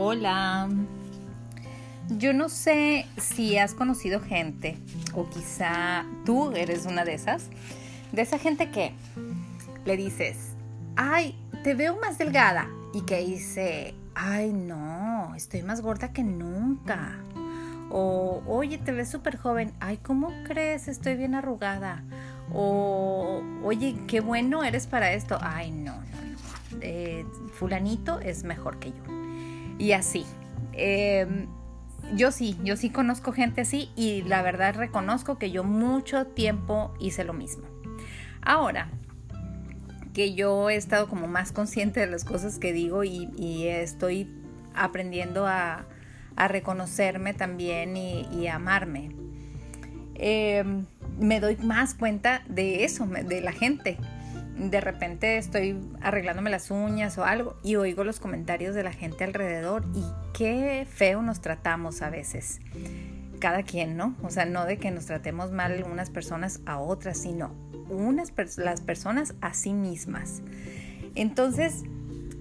Hola. Yo no sé si has conocido gente, o quizá tú eres una de esas, de esa gente que le dices, ay, te veo más delgada, y que dice, ay, no, estoy más gorda que nunca. O, oye, te ves súper joven, ay, ¿cómo crees? Estoy bien arrugada. O, oye, qué bueno eres para esto, ay, no, no, no. Eh, fulanito es mejor que yo y así. Em, yo sí, yo sí conozco gente así y la verdad reconozco que yo mucho tiempo hice lo mismo. Ahora que yo he estado como más consciente de las cosas que digo y, estoy aprendiendo a, reconocerme también y, a amarme, em, me doy más cuenta de eso, de la gente de repente estoy arreglándome las uñas o algo y oigo los comentarios de la gente alrededor y qué feo nos tratamos a veces. Cada quien, ¿no? O sea, no de que nos tratemos mal unas personas a otras, sino unas las personas a sí mismas. Entonces,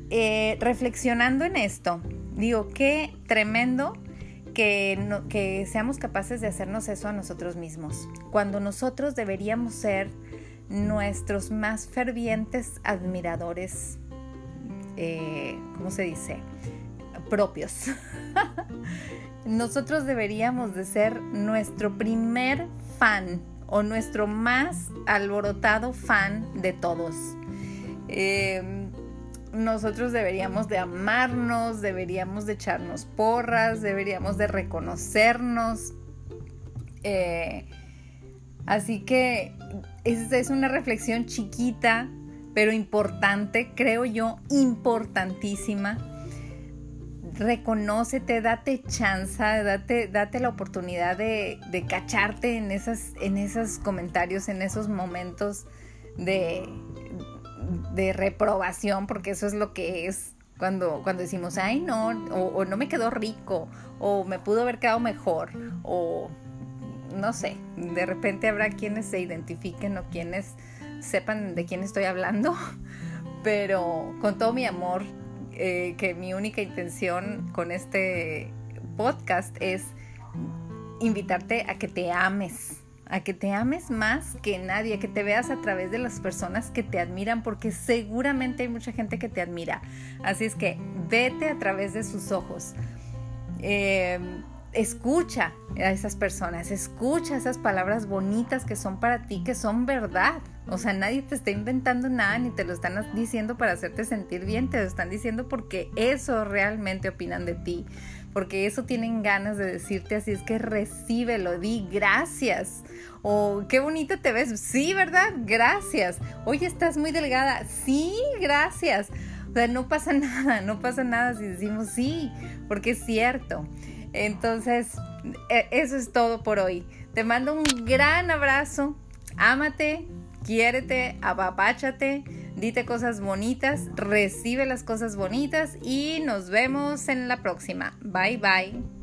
eh, reflexionando en esto, digo, qué tremendo que, que seamos capaces de hacernos eso a nosotros mismos, cuando nosotros deberíamos ser nuestros más fervientes admiradores, eh, ¿cómo se dice? Propios. Nosotros deberíamos de ser nuestro primer fan o nuestro más alborotado fan de todos. Eh, nosotros deberíamos de amarnos, deberíamos de echarnos porras, deberíamos de reconocernos. Eh, Así que esa es una reflexión chiquita, pero importante, creo yo, importantísima. Reconócete, date chance, date, la oportunidad de, cacharte en, esas, en esos comentarios, en esos momentos de, de reprobación, porque eso es lo que es cuando, cuando decimos, ay no, o, no me quedó rico, o me pudo haber quedado mejor, o no sé, de repente habrá quienes se identifiquen o quienes sepan de quién estoy hablando, pero con todo mi amor, eh, que mi única intención con este podcast es invitarte a que te ames, a que te ames más que nadie, a que te veas a través de las personas que te admiran, porque seguramente hay mucha gente que te admira. Así es que vete a través de sus ojos. Eh, escucha a esas personas, escucha esas palabras bonitas que son para ti, que son verdad. O sea, nadie te está inventando nada ni te lo están diciendo para hacerte sentir bien, te lo están diciendo porque eso realmente opinan de ti, porque eso tienen ganas de decirte, así es que recíbelo, di gracias. O qué bonita te ves, sí, ¿verdad? Gracias. Oye, estás muy delgada, sí, gracias. Sea, no pasa nada, no pasa nada si decimos sí, porque es cierto. Entonces, e, eso es todo por hoy. Te mando un gran abrazo. Ámate, quiérete, apapáchate, dite cosas bonitas, recibe las cosas bonitas y nos vemos en la próxima. Bye bye.